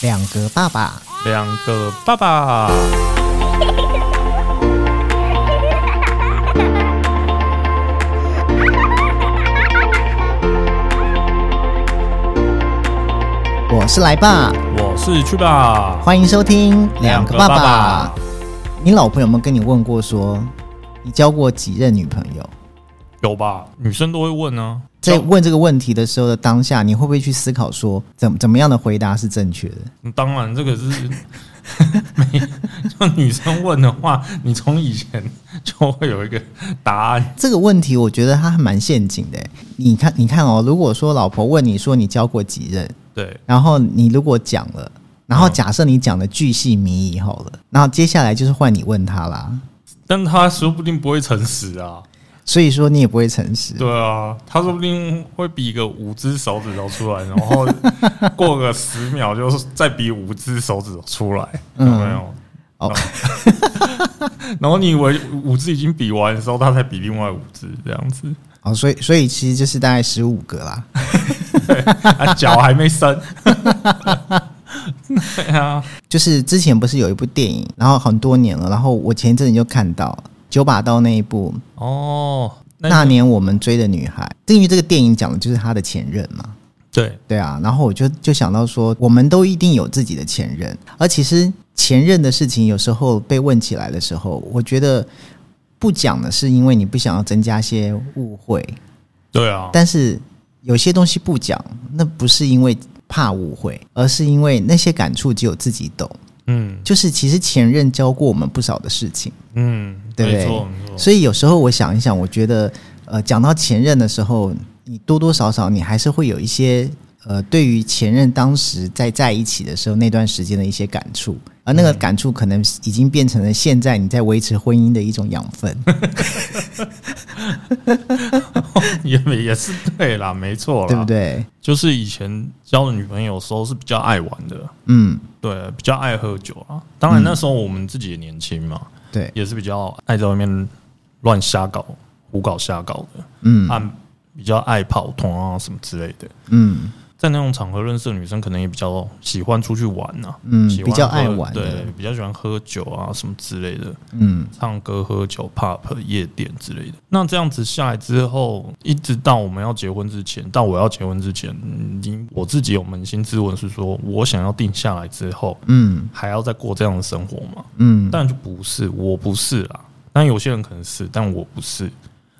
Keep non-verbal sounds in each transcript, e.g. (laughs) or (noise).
两个爸爸，两个爸爸，我是来爸，我是去爸。欢迎收听两个爸爸爸爸。你老婆有没有跟你问过说，你交过几任女朋友？有吧？女生都会问呢、在问这个问题的时候的当下，你会不会去思考说，怎怎么样的回答是正确的？当然，这个是 (laughs) 没就女生问的话，你从以前就会有一个答案。这个问题我觉得它还蛮陷阱的。你看，你看哦，如果说老婆问你说你交过几任，对，然后你如果讲了，然后嗯假设你讲的巨细靡遗好了，然后接下来就是换你问他啦。但他说不定不会诚实啊。所以说你也不会诚实，对啊，他说不定会比个五只手指头出来，然后过个十秒就再比五只手指头出来，有嗯没有？哦 (laughs) 然后你以为五只已经比完的时候，他才比另外五只这样子，哦，所以所以其实就是大概十五个啦。啊，(laughs) 脚还没伸。(laughs) 对啊，就是之前不是有一部电影，然后很多年了，然后我前一阵子就看到九把刀那一部。哦，那那年我们追的女孩，因为这个电影讲的就是他的前任嘛。对。对啊，然后我就就想到说，我们都一定有自己的前任，而其实前任的事情有时候被问起来的时候，我觉得不讲的是因为你不想要增加些误会，对啊，但是有些东西不讲，那不是因为怕误会，而是因为那些感触只有自己懂。嗯。就是其实前任教过我们不少的事情，嗯，对所以有时候我想一想，我觉得呃，讲到前任的时候，你多多少少你还是会有一些呃，对于前任当时在在一起的时候那段时间的一些感触，而那个感触可能已经变成了现在你在维持婚姻的一种养分。(laughs) 也也是对啦，没错啦，对不？对？就是以前交的女朋友的时候是比较爱玩的，嗯，对，比较爱喝酒啊。当然那时候我们自己也年轻嘛，对，也是比较爱在外面乱瞎搞、胡搞瞎搞的，嗯按比较爱跑团啊什么之类的。嗯在那种场合认识的女生，可能也比较喜欢出去玩呐、嗯，比较喝爱玩对，，比较喜欢喝酒啊什么之类的，嗯唱歌、喝酒、pub、夜店之类的。那这样子下来之后，一直到我们要结婚之前，到我要结婚之前，嗯你我自己有扪心自问，是说我想要定下来之后，嗯还要再过这样的生活吗？嗯。当然就不是，我不是啦。但有些人可能是，但我不是。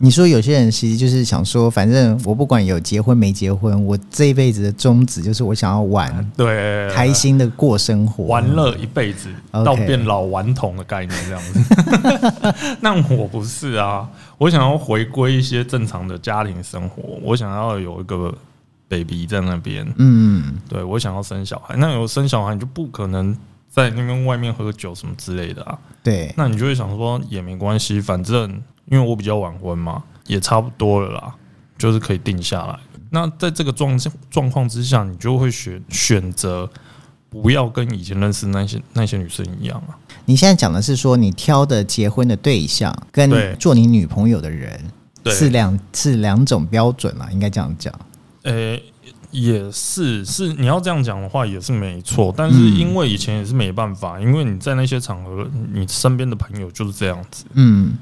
你说有些人其实就是想说，反正我不管有结婚没结婚，我这一辈子的宗旨就是我想要玩，对，开心的过生活，玩乐一辈子到变老顽童的概念这样子。(laughs) 那我不是啊，我想要回归一些正常的家庭生活，我想要有一个 baby 在那边，嗯，对我想要生小孩。那有生小孩，你就不可能在那边外面喝酒什么之类的啊。对，那你就会想说也没关系，反正因为我比较晚婚嘛，也差不多了啦，就是可以定下来。那在这个状状况之下，你就会选选择不要跟以前认识那些那些女生一样啊。你现在讲的是说你挑的结婚的对象跟对做你女朋友的人对，是两是两种标准啦，应该这样讲。呃、也是是你要这样讲的话也是没错，但是因为以前也是没办法，因为你在那些场合，你身边的朋友就是这样子，嗯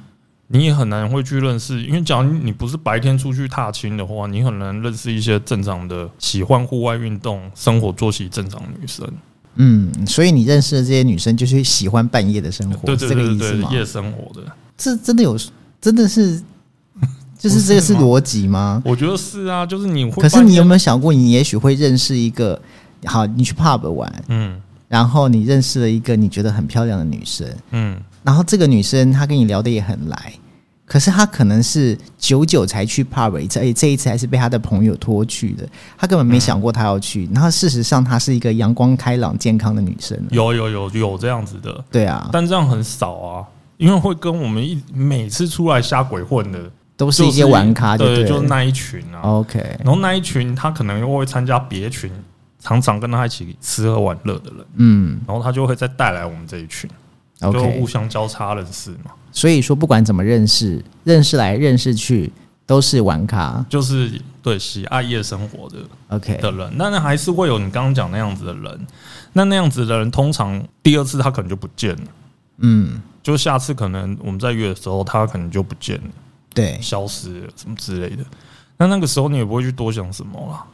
你也很难会去认识，因为假如你不是白天出去踏青的话，你很难认识一些正常的喜欢户外运动、生活作息正常的女生。嗯，所以你认识的这些女生就是喜欢半夜的生活，对是这个对对对对，意思吗？夜生活的，这真的有，真的是，就是这个是逻辑吗？我觉得是啊，就是你会。可是你有没有想过，你也许会认识一个，好，你去 pub 玩，嗯然后你认识了一个你觉得很漂亮的女生，嗯然后这个女生她跟你聊的也很来，可是她可能是久久才去 pub 一次，而且这一次还是被她的朋友拖去的，她根本没想过她要去。然后事实上，她是一个阳光开朗、健康的女生。有有有有这样子的，对啊，但这样很少啊，因为会跟我们一每次出来瞎鬼混的，都是一些玩咖就对，就是那一群啊。OK，然后那一群他可能又会参加别群，常常跟他一起吃喝玩乐的人，嗯然后他就会再带来我们这一群，就，OK 互。相交叉认识嘛。所以说，不管怎么认识，认识来认识去，都是玩咖。就是对喜爱夜生活的 OK，的人，那那还是会有你刚刚讲那样子的人。那那样子的人，通常第二次他可能就不见了，嗯，就下次可能我们在约的时候，他可能就不见了，对，消失了什么之类的。那那个时候你也不会去多想什么啦，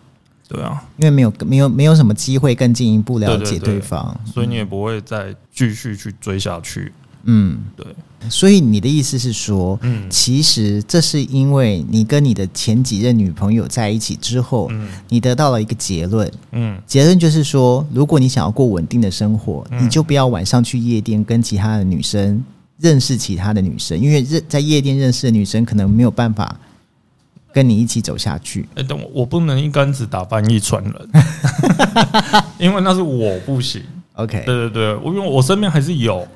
对啊，因为没有没有没有什么机会更进一步了解对。方。所以你也不会再继续去追下去。嗯，对，所以你的意思是说，嗯。其实这是因为你跟你的前几任女朋友在一起之后，嗯。你得到了一个结论，嗯。结论就是说，如果你想要过稳定的生活，嗯。你就不要晚上去夜店跟其他的女生认识其他的女生，因为认在夜店认识的女生可能没有办法跟你一起走下去。哎、等我，我不能一竿子打翻一船人，(laughs) 因为那是我不行。OK，对对对，我因为我身边还是有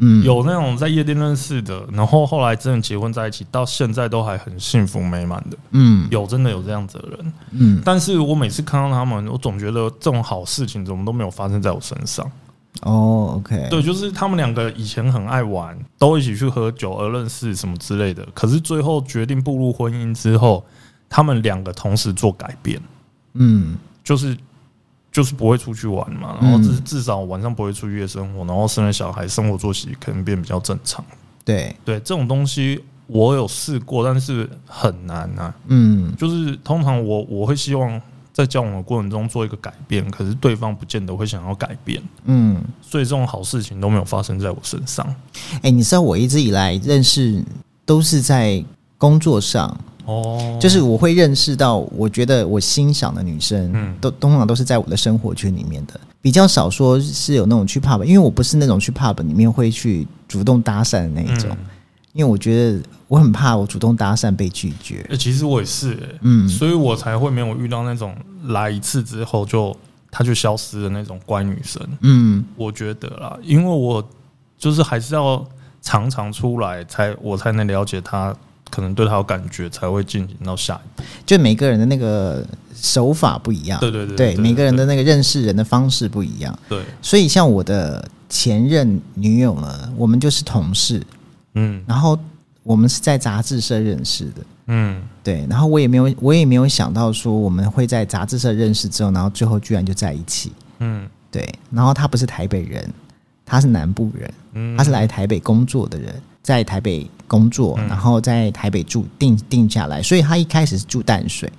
嗯，有那种在夜店认识的，然后后来真的结婚在一起，到现在都还很幸福美满的，嗯有真的有这样子的人。嗯，但是我每次看到他们，我总觉得这种好事情怎么都没有发生在我身上。哦，OK，对，就是他们两个以前很爱玩，都一起去喝酒而认识什么之类的，可是最后决定步入婚姻之后，他们两个同时做改变，嗯。就是就是不会出去玩嘛，然后至至少晚上不会出去夜生活，然后生了小孩，生活作息可能变比较正常。对，对这种东西，我有试过，但是很难啊。嗯。就是通常我我会希望在交往的过程中做一个改变，可是对方不见得会想要改变，嗯，所以这种好事情都没有发生在我身上。哎、你知道我一直以来认识都是在工作上，哦，就是我会认识到我觉得我欣赏的女生，嗯都通常都是在我的生活圈里面的，比较少说是有那种去 pub，因为我不是那种去 pub 里面会去主动搭讪的那一种，嗯因为我觉得我很怕我主动搭讪被拒绝。欸其实我也是、欸，嗯所以我才会没有遇到那种来一次之后就他就消失的那种乖女生。嗯我觉得啦，因为我就是还是要常常出来才我才能了解他，可能对他有感觉，才会进行到下一步。就每个人的那个手法不一样，对对对对，对每个人的那个认识人的方式不一样，对，所以像我的前任女友呢，我们就是同事，嗯然后我们是在杂志社认识的。嗯对，然后我也没有，我也没有想到说我们会在杂志社认识之后，然后最后居然就在一起。嗯对，然后他不是台北人，他是南部人，嗯，他是来台北工作的人，在台北工作，嗯然后在台北住定定下来，所以他一开始是住淡水。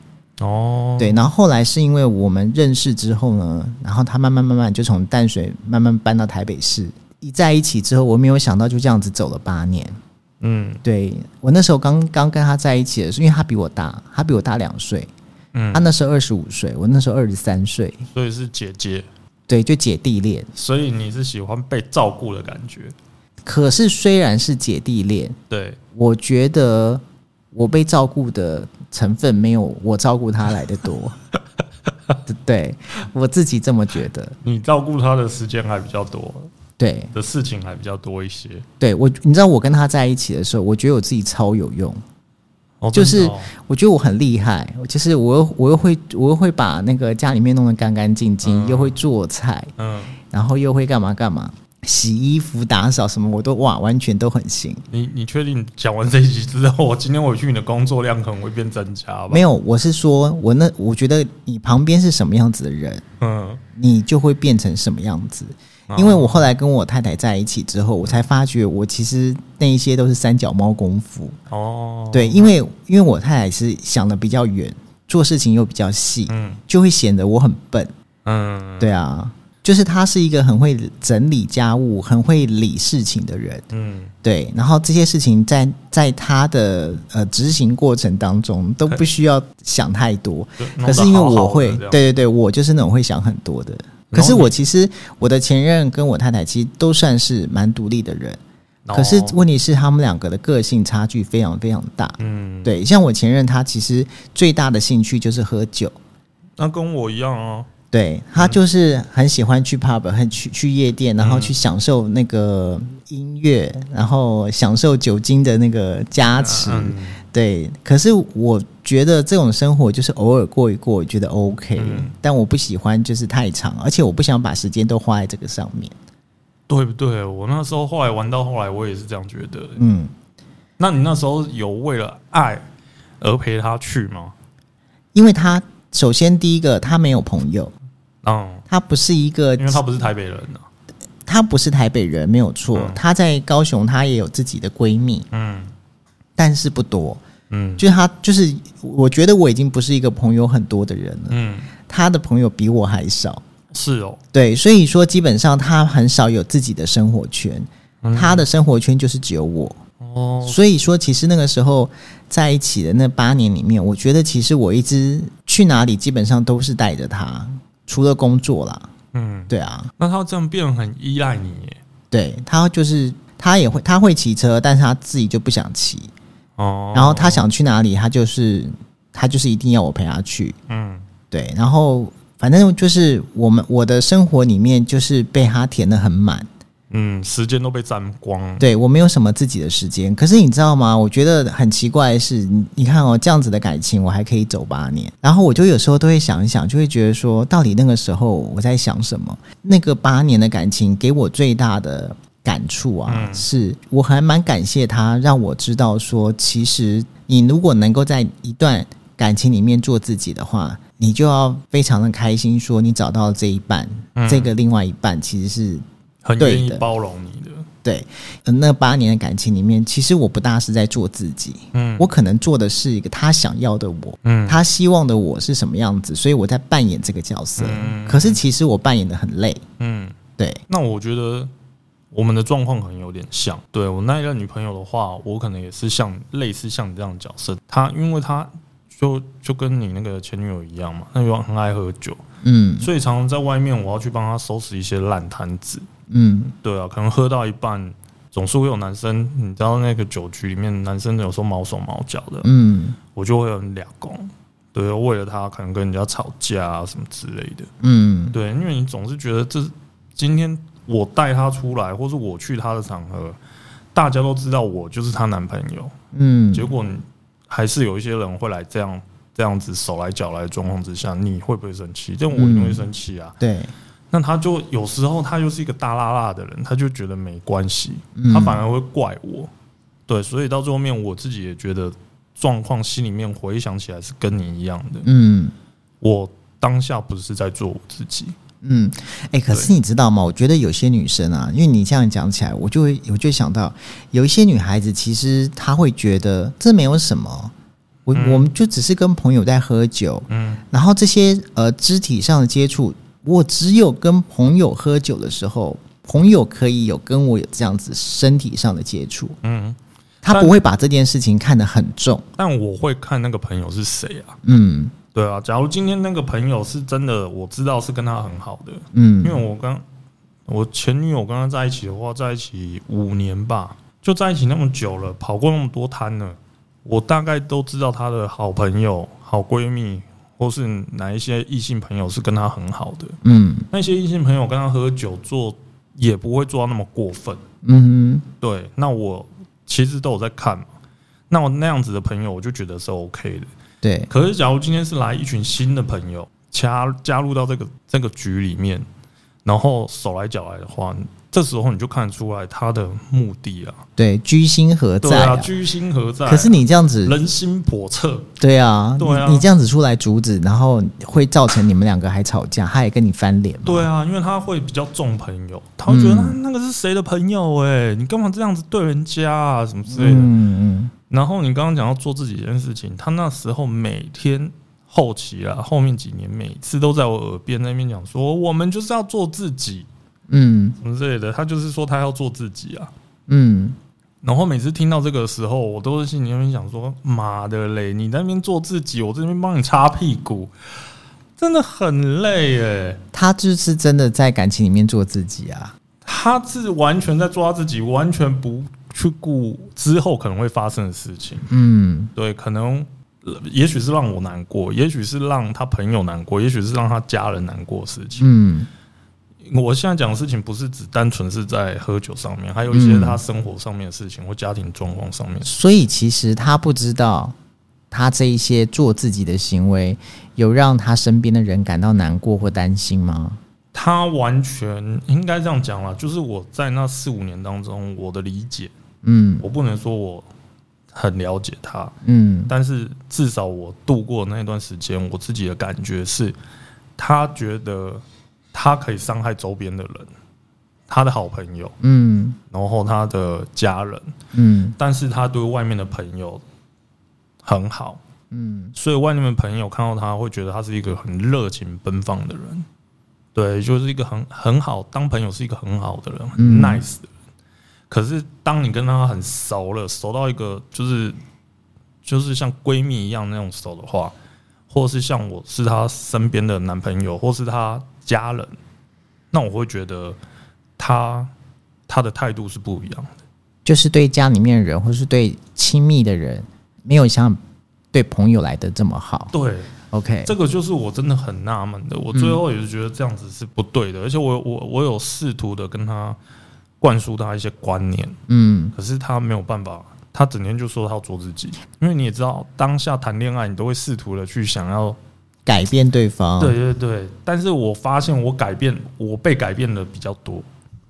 哦，对，然后后来是因为我们认识之后呢，然后他慢慢慢慢就从淡水慢慢搬到台北市。一在一起之后，我没有想到就这样子走了八年。嗯对我那时候刚刚跟他在一起的时候，因为他比我大，他比我大两岁，嗯他，那时候二十五岁，我那时候二十三岁，所以是姐姐，对，就姐弟恋。所以你是喜欢被照顾的感觉，可是虽然是姐弟恋，对，我觉得我被照顾的成分没有我照顾他来的多。(laughs) 对我自己这么觉得。你照顾他的时间还比较多，对的事情还比较多一些。对，我你知道我跟他在一起的时候，我觉得我自己超有用，哦，就是我觉得我很厉害，就是我又我又会我又会把那个家里面弄得干干净净，嗯又会做菜，嗯，然后又会干嘛干嘛，洗衣服、打扫什么，我都哇完全都很行。你你确定讲完这一集之后，我今天回去你的工作量可能会变增加吧？没有，我是说我那我觉得你旁边是什么样子的人，嗯，你就会变成什么样子。哦因为我后来跟我太太在一起之后，我才发觉我其实那一些都是三脚猫功夫。哦，对，因为因为我太太是想的比较远，做事情又比较细，嗯就会显得我很笨。嗯，对啊，就是她是一个很会整理家务、很会理事情的人。嗯，对，然后这些事情在在她的呃执行过程当中都不需要想太多。可是因为我会，对对对，我就是那种会想很多的。可是我其实我的前任跟我太太其实都算是蛮独立的人，哦可是问题是他们两个的个性差距非常非常大。嗯，对，像我前任他其实最大的兴趣就是喝酒，那跟我一样啊。对他就是很喜欢去 pub，很去去夜店，然后嗯去享受那个音乐，然后享受酒精的那个加持。嗯对，可是我觉得这种生活就是偶尔过一过，我觉得 OK，、嗯但我不喜欢就是太长，而且我不想把时间都花在这个上面。对不对？我那时候后来玩到后来，我也是这样觉得。嗯，那你那时候有为了爱而陪他去吗？因为他首先第一个他没有朋友，嗯，他不是一个因为他不是台北人啊。他不是台北人，没有错。嗯他在高雄，他也有自己的闺蜜，嗯但是不多。嗯就是他，就是我觉得我已经不是一个朋友很多的人了。嗯，他的朋友比我还少，是哦。对，所以说基本上他很少有自己的生活圈，嗯他的生活圈就是只有我。哦，所以说，其实那个时候在一起的那八年里面，我觉得其实我一直去哪里基本上都是带着他，除了工作啦。嗯，对啊，那他这样变很依赖你耶。对他就是他也会他会骑车，但是他自己就不想骑。哦，然后他想去哪里，他就是他就是一定要我陪他去。嗯对，然后反正就是我们我的生活里面就是被他填的很满。嗯，时间都被占光。对我没有什么自己的时间。可是你知道吗？我觉得很奇怪的是，你你看哦，这样子的感情我还可以走八年，然后我就有时候都会想一想，就会觉得说，到底那个时候我在想什么？那个八年的感情给我最大的感触啊，嗯。是我还蛮感谢他，让我知道说，其实你如果能够在一段感情里面做自己的话。你就要非常的开心，说你找到了这一半，嗯。这个另外一半其实是很愿意包容你的。对，呃那八年的感情里面，其实我不大是在做自己，嗯，我可能做的是一个他想要的我，嗯。他希望的我是什么样子，所以我在扮演这个角色。嗯。可是其实我扮演的很累，嗯，对，那我觉得我们的状况可能有点像。对我那一任女朋友的话，我可能也是像类似像你这样的角色。她因为她就就跟你那个前女友一样嘛，那个很爱喝酒，嗯所以常常在外面我要去帮她收拾一些烂摊子。嗯对啊，可能喝到一半，总是会有男生，你知道那个酒局里面，男生有时候毛手毛脚的，嗯我就会很俩公。对，为了他可能跟人家吵架啊什么之类的。嗯对，因为你总是觉得这今天我带他出来，或是我去他的场合，大家都知道我就是她男朋友，嗯，结果还是有一些人会来这样这样子手来脚来的状况之下，你会不会生气？但我一定会生气啊。对，那他就有时候他就是一个大辣辣的人，他就觉得没关系，嗯他反而会怪我。对，所以到最后面我自己也觉得状况，心里面回想起来是跟你一样的。嗯我当下不是在做我自己，嗯，哎、可是你知道吗？我觉得有些女生啊，因为你这样讲起来，我就会我就想到，有一些女孩子其实她会觉得这没有什么，我、嗯我们就只是跟朋友在喝酒，嗯然后这些呃肢体上的接触，我只有跟朋友喝酒的时候，朋友可以有跟我有这样子身体上的接触，嗯。他不会把这件事情看得很重。但我会看那个朋友是谁啊？嗯对啊，假如今天那个朋友是真的，我知道是跟他很好的，嗯，因为我刚我前女友跟他在一起的话，在一起五年吧，就在一起那么久了，跑过那么多摊了，我大概都知道她的好朋友、好闺蜜，或是哪一些异性朋友是跟她很好的。嗯那些异性朋友跟她喝酒做，也不会做到那么过分。嗯对，那我其实都有在看嘛。那我那样子的朋友，我就觉得是 OK 的。对，可是，假如今天是来一群新的朋友加加入到这个这个局里面，然后手来脚来的话，这时候你就看出来他的目的啊，对，居心何在啊？居心何在啊、可是你这样子，人心叵测，对啊，对啊。你你这样子出来阻止，然后会造成你们两个还吵架，他也跟你翻脸？对啊，因为他会比较重朋友，他会觉得那、嗯。那个是谁的朋友哎、你干嘛这样子对人家啊，什么之类的。嗯嗯然后你刚刚讲要做自己这件事情，他那时候每天后期啊，后面几年每次都在我耳边那边讲说，我们就是要做自己，嗯什么之类的。他就是说他要做自己啊。嗯然后每次听到这个时候，我都是心里面想说：妈的嘞，你在那边做自己，我这边帮你擦屁股，真的很累哎。嗯，他就是真的在感情里面做自己啊。他是完全在做他自己，完全不去顾之后可能会发生的事情。嗯对，可能呃也许是让我难过，也许是让他朋友难过，也许是让他家人难过的事情。嗯我现在讲的事情不是只单纯是在喝酒上面，还有一些他生活上面的事情或家庭状况上面。所以其实他不知道，他这一些做自己的行为，有让他身边的人感到难过或担心吗？他完全应该这样讲啦，就是我在那四五年当中，我的理解，嗯。我不能说我很了解他，嗯。但是至少我度过那段时间，我自己的感觉是，他觉得他可以伤害周边的人，他的好朋友，嗯。然后他的家人，嗯。但是他对外面的朋友很好，嗯。所以外面的朋友看到他会觉得他是一个很热情奔放的人，对，就是一个很很好当朋友是一个很好的人，很嗯。nice 的人。可是当你跟他很熟了，熟到一个就是就是像闺蜜一样那种熟的话，或是像我是她身边的男朋友，或是她家人，那我会觉得她她的态度是不一样的。就是对家里面的人，或是对亲密的人，没有像对朋友来的这么好。对，OK，这个就是我真的很纳闷的，我最后也是觉得这样子是不对的，而且我我我有试图的跟他灌输他一些观念，嗯。可是他没有办法，他整天就说他要做自己，因为你也知道，当下谈恋爱你都会试图的去想要，改变对方，对对对，但是我发现我改变，我被改变的比较多，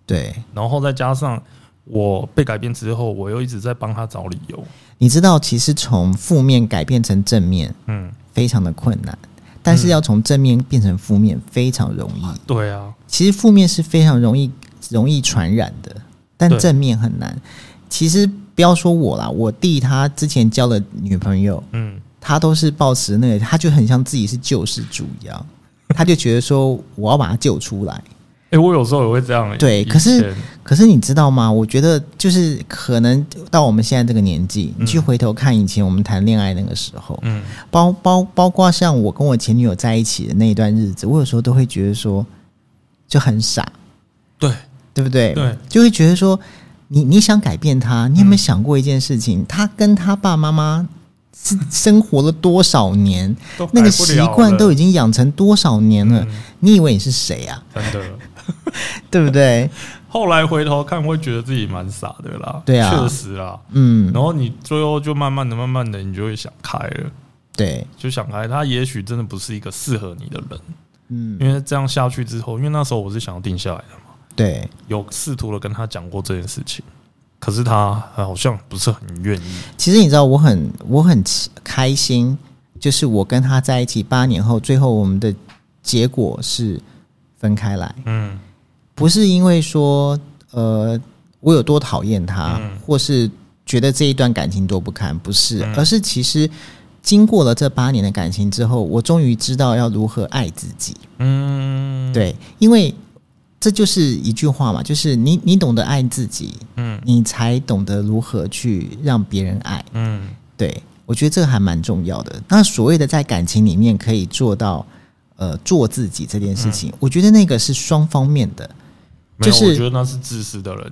对，然后再加上我被改变之后，我又一直在帮他找理由，你知道，其实从负面改变成正面嗯，非常的困难，但是要从正面变成负面非常容易。对啊，其实负面是非常容易容易传染的，但正面很难。其实不要说我啦，我弟他之前交的女朋友，嗯，他都是抱持那个，他就很像自己是救世主一样，他就觉得说我要把他救出来。(laughs) 哎、我有时候也会这样、以对可是可是你知道吗？我觉得就是可能到我们现在这个年纪，你去回头看以前我们谈恋爱那个时候，嗯，包包包括像我跟我前女友在一起的那一段日子，我有时候都会觉得说就很傻，对对不对？对，就会觉得说你你想改变他，你有没有想过一件事情？他跟他爸妈妈是生活了多少年，都那个习惯都已经养成多少年了？嗯你以为你是谁啊？真的。(laughs) 对不对？后来回头看，会觉得自己蛮傻的啦。对啊确实啦。嗯，然后你最后就慢慢的、慢慢的，你就会想开了，对，就想开，他也许真的不是一个适合你的人，嗯，因为这样下去之后，因为那时候我是想要定下来的嘛，对，有试图的跟他讲过这件事情，可是他好像不是很愿意。其实你知道，我很我很奇开心，就是我跟他在一起八年后，最后我们的结果是分开来，嗯。不是因为说呃我有多讨厌他，嗯。或是觉得这一段感情多不堪，不是，嗯。而是其实经过了这八年的感情之后，我终于知道要如何爱自己。嗯，，对，因为这就是一句话嘛，就是你你懂得爱自己，嗯你才懂得如何去让别人爱。嗯对我觉得这个还蛮重要的。那所谓的在感情里面可以做到呃做自己这件事情，我觉得那个是双方面的。就是我觉得那是自私的人。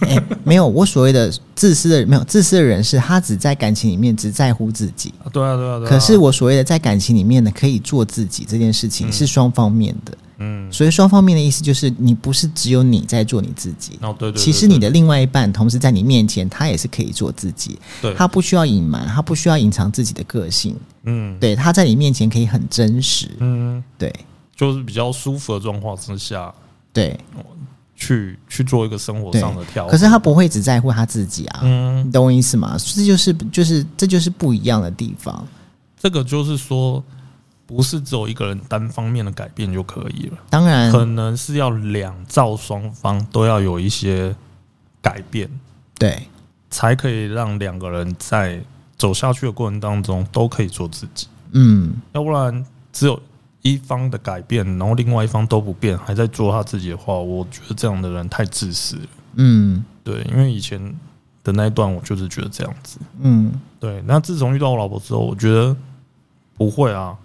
哎、没有，我所谓的自私的没有自私的人是他只在感情里面只在乎自己。啊对啊，对啊，对啊。可是，我所谓的在感情里面呢，可以做自己这件事情嗯是双方面的。嗯，所以双方面的意思就是，你不是只有你在做你自己，哦，对对，对其实你的另外一半同时在你面前，他也是可以做自己，对，他不需要隐瞒，他不需要隐藏自己的个性，嗯。对，他在你面前可以很真实，嗯，对。就是比较舒服的状况之下，对。去去做一个生活上的调整。可是他不会只在乎他自己啊，嗯。你，懂我意思吗？这就是就是这就是不一样的地方。这个就是说，不是只有一个人单方面的改变就可以了，当然，可能是要两造双方都要有一些改变，对才可以让两个人在走下去的过程当中都可以做自己。嗯，要不然只有一方的改变，然后另外一方都不变，还在做他自己的话，我觉得这样的人太自私了。嗯对，因为以前的那一段，我就是觉得这样子。嗯对，那自从遇到我老婆之后，我觉得不会啊。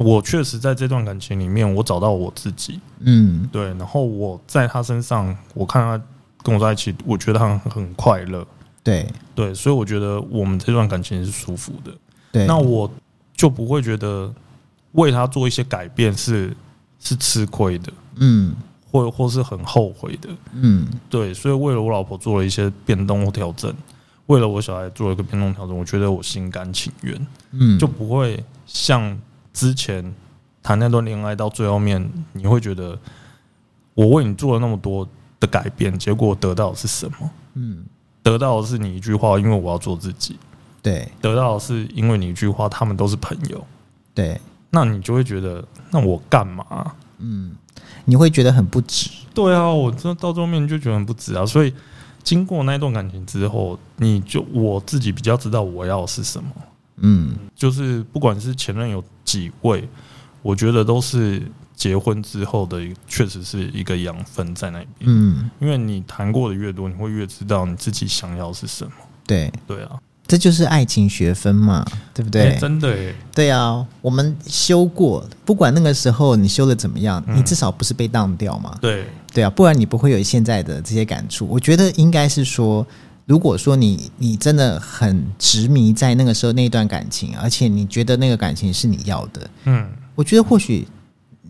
我确实在这段感情里面，我找到我自己。嗯对，然后我在他身上，我看他跟我在一起，我觉得他很很快乐。对对，所以我觉得我们这段感情是舒服的。对，那我就不会觉得为他做一些改变是是吃亏的，嗯或或是很后悔的。嗯对，所以为了我老婆做了一些变动或调整，为了我小孩做了一个变动调整，我觉得我心甘情愿。嗯，就不会像之前谈那段恋爱到最后面，你会觉得我为你做了那么多的改变，结果得到的是什么？嗯得到的是你一句话，因为我要做自己。对得到的是因为你一句话，他们都是朋友，对，那你就会觉得，那我干嘛？嗯，你会觉得很不值。对啊，我这到最后面就觉得很不值啊。所以经过那段感情之后，你就我自己比较知道我要的是什么。嗯就是不管是前任有几位，我觉得都是结婚之后的，确实是一个养分在那边。嗯，因为你谈过的越多，你会越知道你自己想要是什么。对，对啊，这就是爱情学分嘛，对不对？欸真的耶，对啊，我们修过，不管那个时候你修的怎么样，嗯你至少不是被当掉嘛。对，对啊，不然你不会有现在的这些感触。我觉得应该是说，如果说你你真的很执迷在那个时候那段感情，而且你觉得那个感情是你要的，嗯，我觉得或许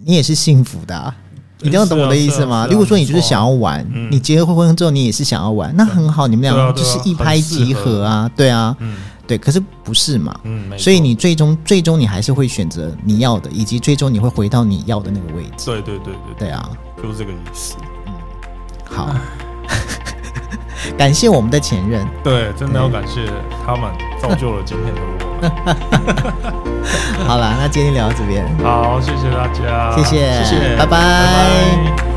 你也是幸福的、啊。你这样懂我的意思吗？如果说你就是想要玩，嗯你结了婚之后你也是想要玩，那很好，你们两个就是一拍即合啊，对啊，嗯对。可是不是嘛？嗯，所以你最终最终你还是会选择你要的，以及最终你会回到你要的那个位置。对对对对对啊，就是这个意思。嗯好，(laughs) 感谢我们的前任。对，真的要感谢他们造就了今天的我。(laughs) 好了，那今天聊到这边，好，谢谢大家，谢谢谢谢，拜拜。拜拜